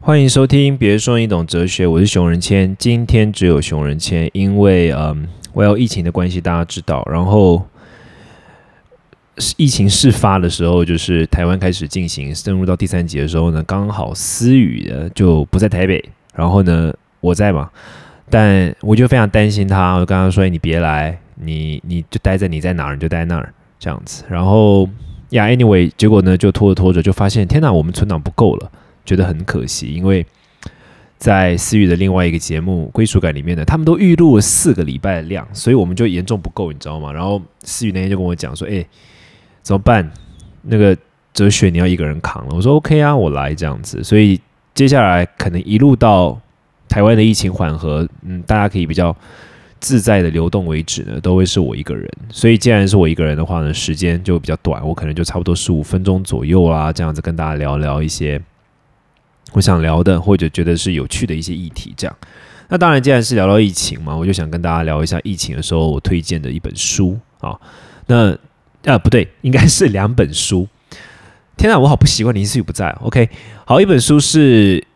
欢迎收听，别说你懂哲学，我是熊仁谦。今天只有熊仁谦，因为嗯，我有疫情的关系，大家知道。然后疫情事发的时候，就是台湾开始进行深入到第三级的时候呢，刚好思雨的就不在台北，然后呢我在嘛，但我就非常担心他，我跟他说：“你别来，你你就待在你在哪儿你就待那儿这样子。”然后呀，anyway，结果呢就拖着拖着就发现，天哪，我们存档不够了。觉得很可惜，因为在思域的另外一个节目《归属感》里面呢，他们都预录了四个礼拜的量，所以我们就严重不够，你知道吗？然后思域那天就跟我讲说：“哎，怎么办？那个哲学你要一个人扛了。”我说：“OK 啊，我来这样子。”所以接下来可能一路到台湾的疫情缓和，嗯，大家可以比较自在的流动为止呢，都会是我一个人。所以既然是我一个人的话呢，时间就比较短，我可能就差不多十五分钟左右啦，这样子跟大家聊聊一些。我想聊的，或者觉得是有趣的一些议题，这样。那当然，既然是聊到疫情嘛，我就想跟大家聊一下疫情的时候我推荐的一本书啊。那呃，不对，应该是两本书。天啊，我好不习惯林思雨不在。OK，好，一本书是。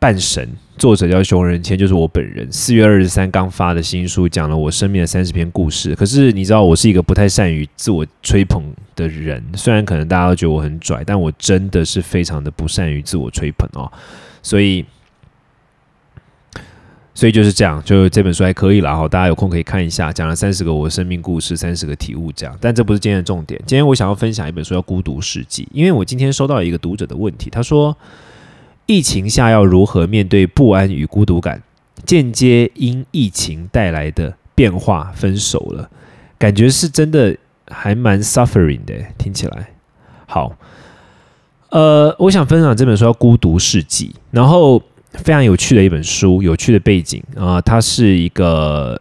半神，作者叫熊仁谦，就是我本人。四月二十三刚发的新书，讲了我生命的三十篇故事。可是你知道，我是一个不太善于自我吹捧的人。虽然可能大家都觉得我很拽，但我真的是非常的不善于自我吹捧哦。所以，所以就是这样，就这本书还可以了哈。大家有空可以看一下，讲了三十个我生命故事，三十个体悟这样。但这不是今天的重点。今天我想要分享一本书，叫《孤独世纪》，因为我今天收到一个读者的问题，他说。疫情下要如何面对不安与孤独感？间接因疫情带来的变化分手了，感觉是真的还蛮 suffering 的。听起来好，呃，我想分享这本书叫《孤独世纪》，然后非常有趣的一本书，有趣的背景啊，他是一个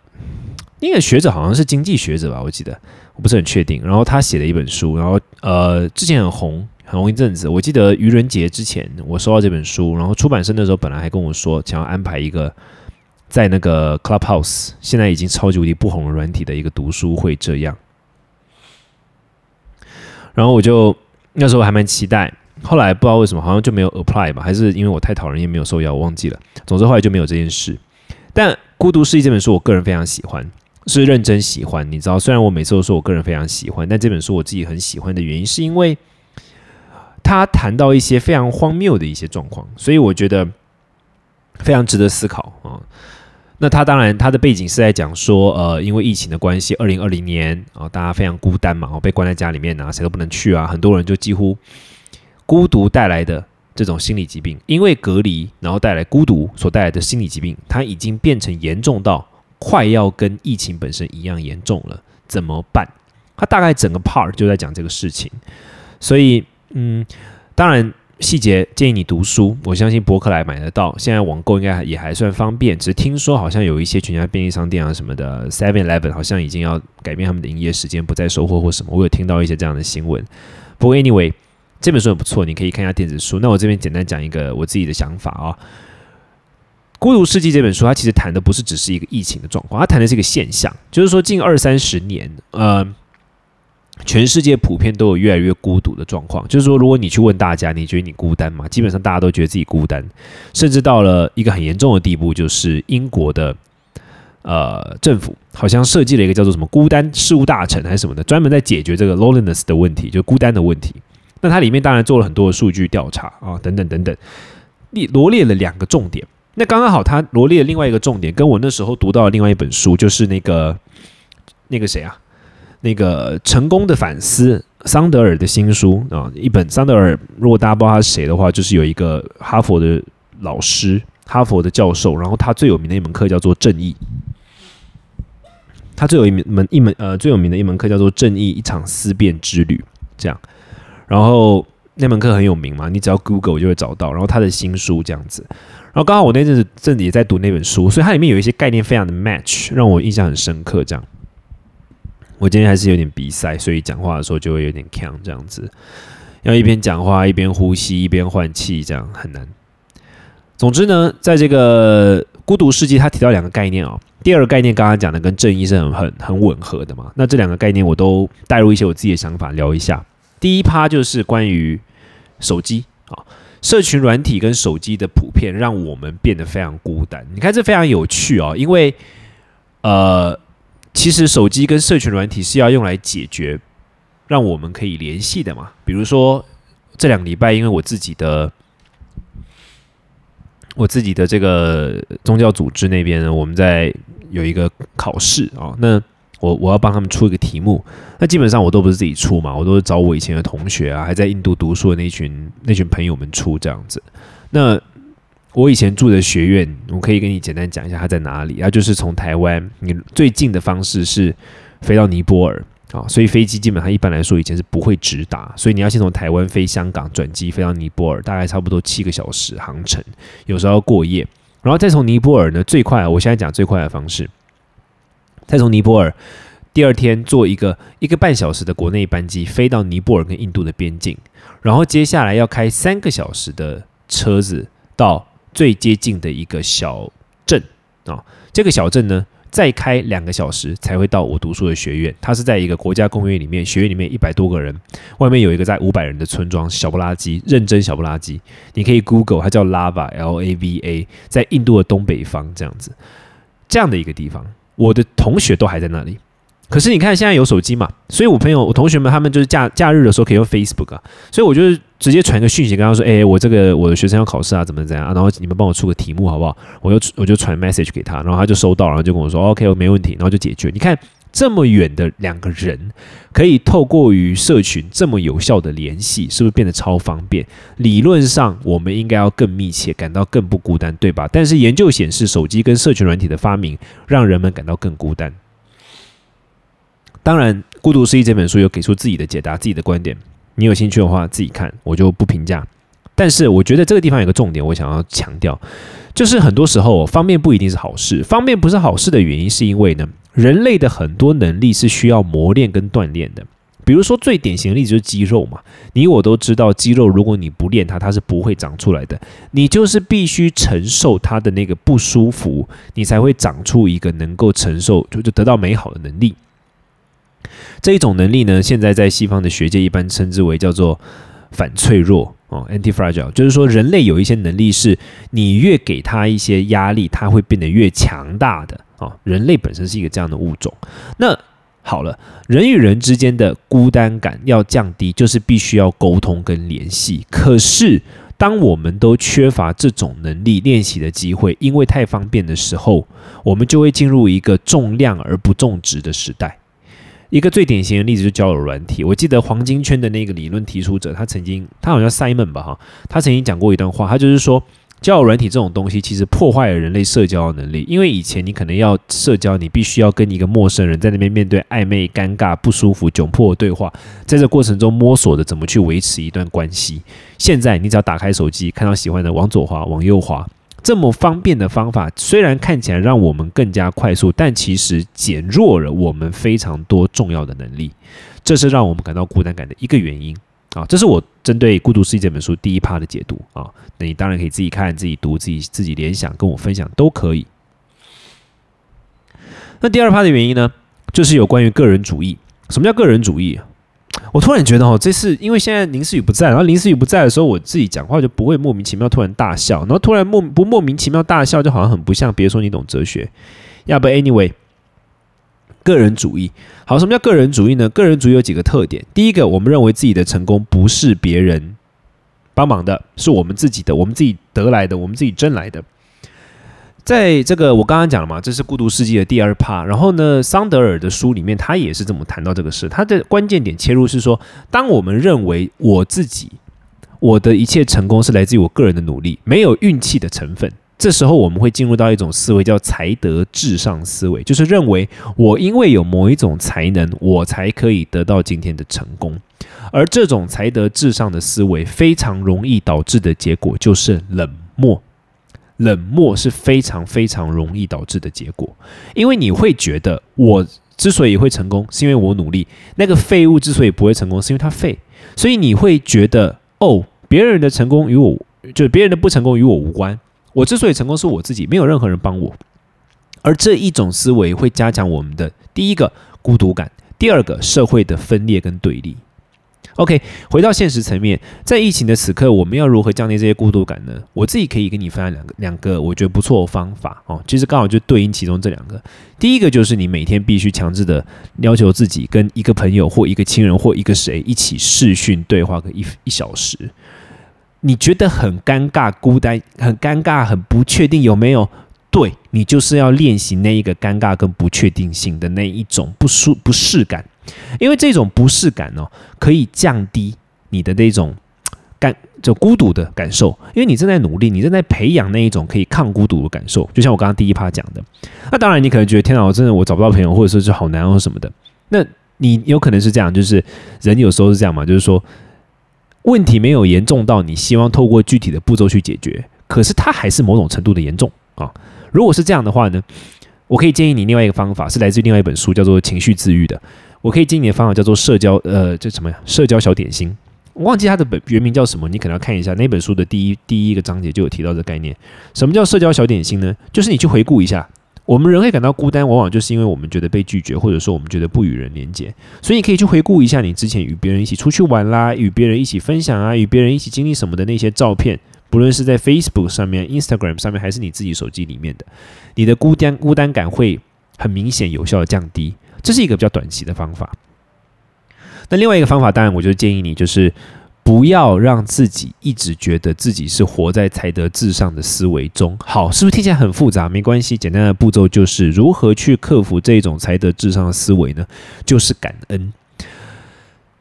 那个学者，好像是经济学者吧，我记得我不是很确定。然后他写了一本书，然后呃，之前很红。很红一阵子，我记得愚人节之前我收到这本书，然后出版社那时候本来还跟我说想要安排一个在那个 Clubhouse，现在已经超级无敌不红的软体的一个读书会这样，然后我就那时候还蛮期待，后来不知道为什么好像就没有 apply 吧，还是因为我太讨人厌没有受邀，我忘记了。总之后来就没有这件事。但《孤独是一》这本书我个人非常喜欢，是认真喜欢。你知道，虽然我每次都说我个人非常喜欢，但这本书我自己很喜欢的原因是因为。他谈到一些非常荒谬的一些状况，所以我觉得非常值得思考啊。那他当然他的背景是在讲说，呃，因为疫情的关系，二零二零年啊，大家非常孤单嘛，哦，被关在家里面啊，谁都不能去啊，很多人就几乎孤独带来的这种心理疾病，因为隔离然后带来孤独所带来的心理疾病，它已经变成严重到快要跟疫情本身一样严重了，怎么办？他大概整个 part 就在讲这个事情，所以。嗯，当然细节建议你读书。我相信博客来买得到，现在网购应该也还算方便。只是听说好像有一些全家便利商店啊什么的，Seven Eleven 好像已经要改变他们的营业时间，不再收货或什么。我有听到一些这样的新闻。不过 anyway，这本书很不错，你可以看一下电子书。那我这边简单讲一个我自己的想法啊，《孤独世纪》这本书，它其实谈的不是只是一个疫情的状况，它谈的是一个现象，就是说近二三十年，呃。全世界普遍都有越来越孤独的状况，就是说，如果你去问大家，你觉得你孤单吗？基本上大家都觉得自己孤单，甚至到了一个很严重的地步，就是英国的呃政府好像设计了一个叫做什么孤单事务大臣还是什么的，专门在解决这个 loneliness 的问题，就孤单的问题。那它里面当然做了很多的数据调查啊，等等等等，列罗列了两个重点。那刚刚好，他罗列另外一个重点，跟我那时候读到的另外一本书，就是那个那个谁啊？那个成功的反思，桑德尔的新书啊，一本桑德尔。如果大家不知道他是谁的话，就是有一个哈佛的老师，哈佛的教授，然后他最有名的一门课叫做正义。他最有一门一门呃最有名的一门课叫做《正义：一场思辨之旅》，这样。然后那门课很有名嘛，你只要 Google 就会找到。然后他的新书这样子。然后刚好我那阵子正也在读那本书，所以它里面有一些概念非常的 match，让我印象很深刻。这样。我今天还是有点鼻塞，所以讲话的时候就会有点呛，这样子，要一边讲话一边呼吸一边换气，这样很难。总之呢，在这个孤独世纪，他提到两个概念哦。第二个概念刚刚讲的跟正义是很很很吻合的嘛。那这两个概念我都带入一些我自己的想法聊一下。第一趴就是关于手机啊，社群软体跟手机的普遍，让我们变得非常孤单。你看，这非常有趣哦，因为呃，其实手机跟社群软体是要用来解决让我们可以联系的嘛。比如说这两个礼拜，因为我自己的我自己的这个宗教组织那边呢，我们在有一个考试啊，那。我我要帮他们出一个题目，那基本上我都不是自己出嘛，我都是找我以前的同学啊，还在印度读书的那群那群朋友们出这样子。那我以前住的学院，我可以跟你简单讲一下它在哪里。它就是从台湾，你最近的方式是飞到尼泊尔啊，所以飞机基本上一般来说以前是不会直达，所以你要先从台湾飞香港转机飞到尼泊尔，大概差不多七个小时航程，有时候要过夜，然后再从尼泊尔呢最快，我现在讲最快的方式。再从尼泊尔第二天坐一个一个半小时的国内班机飞到尼泊尔跟印度的边境，然后接下来要开三个小时的车子到最接近的一个小镇啊，这个小镇呢再开两个小时才会到我读书的学院。它是在一个国家公园里面，学院里面一百多个人，外面有一个在五百人的村庄，小不拉几，认真小不拉几。你可以 Google，它叫 Lava L A V A，在印度的东北方这样子，这样的一个地方。我的同学都还在那里，可是你看现在有手机嘛，所以我朋友、我同学们他们就是假假日的时候可以用 Facebook 啊，所以我就直接传个讯息跟他说：“哎，我这个我的学生要考试啊，怎么怎样啊？然后你们帮我出个题目好不好？”我就我就传 message 给他，然后他就收到，然后就跟我说：“OK，没问题。”然后就解决。你看。这么远的两个人，可以透过于社群这么有效的联系，是不是变得超方便？理论上，我们应该要更密切，感到更不孤单，对吧？但是研究显示，手机跟社群软体的发明，让人们感到更孤单。当然，《孤独失忆》这本书有给出自己的解答，自己的观点。你有兴趣的话，自己看，我就不评价。但是，我觉得这个地方有个重点，我想要强调，就是很多时候方便不一定是好事。方便不是好事的原因，是因为呢？人类的很多能力是需要磨练跟锻炼的，比如说最典型的例子就是肌肉嘛，你我都知道，肌肉如果你不练它，它是不会长出来的。你就是必须承受它的那个不舒服，你才会长出一个能够承受，就就得到美好的能力。这一种能力呢，现在在西方的学界一般称之为叫做反脆弱哦，anti-fragile，就是说人类有一些能力是你越给他一些压力，他会变得越强大的。哦，人类本身是一个这样的物种。那好了，人与人之间的孤单感要降低，就是必须要沟通跟联系。可是，当我们都缺乏这种能力练习的机会，因为太方便的时候，我们就会进入一个重量而不重质的时代。一个最典型的例子就是交友软体。我记得黄金圈的那个理论提出者，他曾经，他好像 Simon 吧，哈，他曾经讲过一段话，他就是说。交友软体这种东西，其实破坏了人类社交的能力。因为以前你可能要社交，你必须要跟一个陌生人在那边面对暧昧、尴尬、不舒服、窘迫的对话，在这过程中摸索着怎么去维持一段关系。现在你只要打开手机，看到喜欢的往左滑、往右滑，这么方便的方法，虽然看起来让我们更加快速，但其实减弱了我们非常多重要的能力。这是让我们感到孤单感的一个原因。啊，这是我针对《孤独世界》这本书第一趴的解读啊。那你当然可以自己看、自己读、自己自己联想，跟我分享都可以。那第二趴的原因呢，就是有关于个人主义。什么叫个人主义？我突然觉得哦，这是因为现在林思雨不在，然后林思雨不在的时候，我自己讲话就不会莫名其妙突然大笑，然后突然莫不莫名其妙大笑，就好像很不像。别说你懂哲学，要不 anyway。个人主义，好，什么叫个人主义呢？个人主义有几个特点。第一个，我们认为自己的成功不是别人帮忙的，是我们自己的，我们自己得来的，我们自己争来的。在这个我刚刚讲了嘛，这是《孤独世纪》的第二趴。然后呢，桑德尔的书里面，他也是这么谈到这个事。他的关键点切入是说，当我们认为我自己我的一切成功是来自于我个人的努力，没有运气的成分。这时候我们会进入到一种思维，叫才德至上思维，就是认为我因为有某一种才能，我才可以得到今天的成功。而这种才德至上的思维，非常容易导致的结果就是冷漠。冷漠是非常非常容易导致的结果，因为你会觉得我之所以会成功，是因为我努力；那个废物之所以不会成功，是因为他废。所以你会觉得，哦，别人的成功与我，就别人的不成功与我无关。我之所以成功，是我自己，没有任何人帮我。而这一种思维会加强我们的第一个孤独感，第二个社会的分裂跟对立。OK，回到现实层面，在疫情的此刻，我们要如何降低这些孤独感呢？我自己可以跟你分享两个两个我觉得不错的方法哦。其实刚好就对应其中这两个。第一个就是你每天必须强制的要求自己跟一个朋友或一个亲人或一个谁一起视讯对话个一一小时。你觉得很尴尬、孤单、很尴尬、很不确定，有没有？对你就是要练习那一个尴尬跟不确定性的那一种不舒不适感。因为这种不适感哦，可以降低你的那种感就孤独的感受。因为你正在努力，你正在培养那一种可以抗孤独的感受。就像我刚刚第一趴讲的，那当然你可能觉得天哪，我真的我找不到朋友，或者说是好难哦什么的。那你有可能是这样，就是人有时候是这样嘛，就是说问题没有严重到你希望透过具体的步骤去解决，可是它还是某种程度的严重啊。如果是这样的话呢，我可以建议你另外一个方法，是来自另外一本书，叫做《情绪治愈》的。我可以建议你的方法叫做社交，呃，这什么呀？社交小点心，我忘记它的本原名叫什么，你可能要看一下那本书的第一第一个章节就有提到这概念。什么叫社交小点心呢？就是你去回顾一下，我们人会感到孤单，往往就是因为我们觉得被拒绝，或者说我们觉得不与人连接。所以你可以去回顾一下你之前与别人一起出去玩啦，与别人一起分享啊，与别人一起经历什么的那些照片，不论是在 Facebook 上面、Instagram 上面，还是你自己手机里面的，你的孤单孤单感会很明显有效的降低。这是一个比较短期的方法。那另外一个方法，当然，我就建议你，就是不要让自己一直觉得自己是活在才德至上的思维中。好，是不是听起来很复杂？没关系，简单的步骤就是如何去克服这种才德至上的思维呢？就是感恩。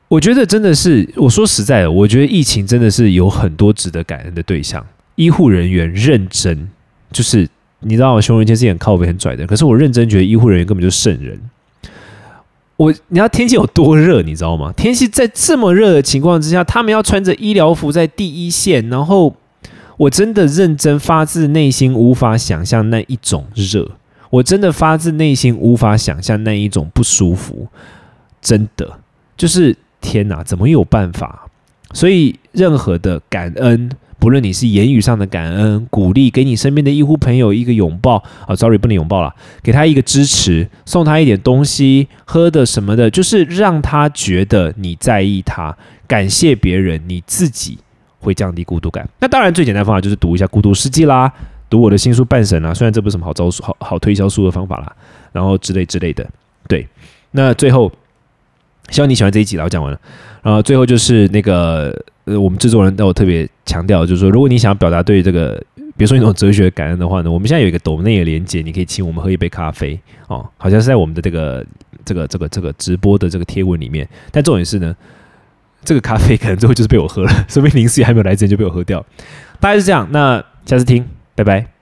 我觉得真的是，我说实在的，我觉得疫情真的是有很多值得感恩的对象。医护人员认真，就是你知道，熊仁杰是很靠背、很拽的，可是我认真觉得医护人员根本就是圣人。我，你知道天气有多热，你知道吗？天气在这么热的情况之下，他们要穿着医疗服在第一线，然后我真的认真发自内心无法想象那一种热，我真的发自内心无法想象那一种不舒服，真的就是天哪，怎么有办法？所以任何的感恩。不论你是言语上的感恩、鼓励，给你身边的医护朋友一个拥抱啊，sorry 不能拥抱了，给他一个支持，送他一点东西喝的什么的，就是让他觉得你在意他，感谢别人，你自己会降低孤独感。那当然最简单方法就是读一下《孤独世纪》啦，读我的新书《半神》啦，虽然这不是什么好招数、好好推销书的方法啦，然后之类之类的。对，那最后希望你喜欢这一集了，我讲完了，然后最后就是那个。呃，我们制作人都有特别强调，就是说，如果你想要表达对这个，比如说那种哲学感恩的话呢，我们现在有一个抖内的连接，你可以请我们喝一杯咖啡哦，好像是在我们的这个这个这个这个直播的这个贴文里面。但重点是呢，这个咖啡可能最后就是被我喝了，说明林思雨还没有来之前就被我喝掉，大概是这样。那下次听，拜拜。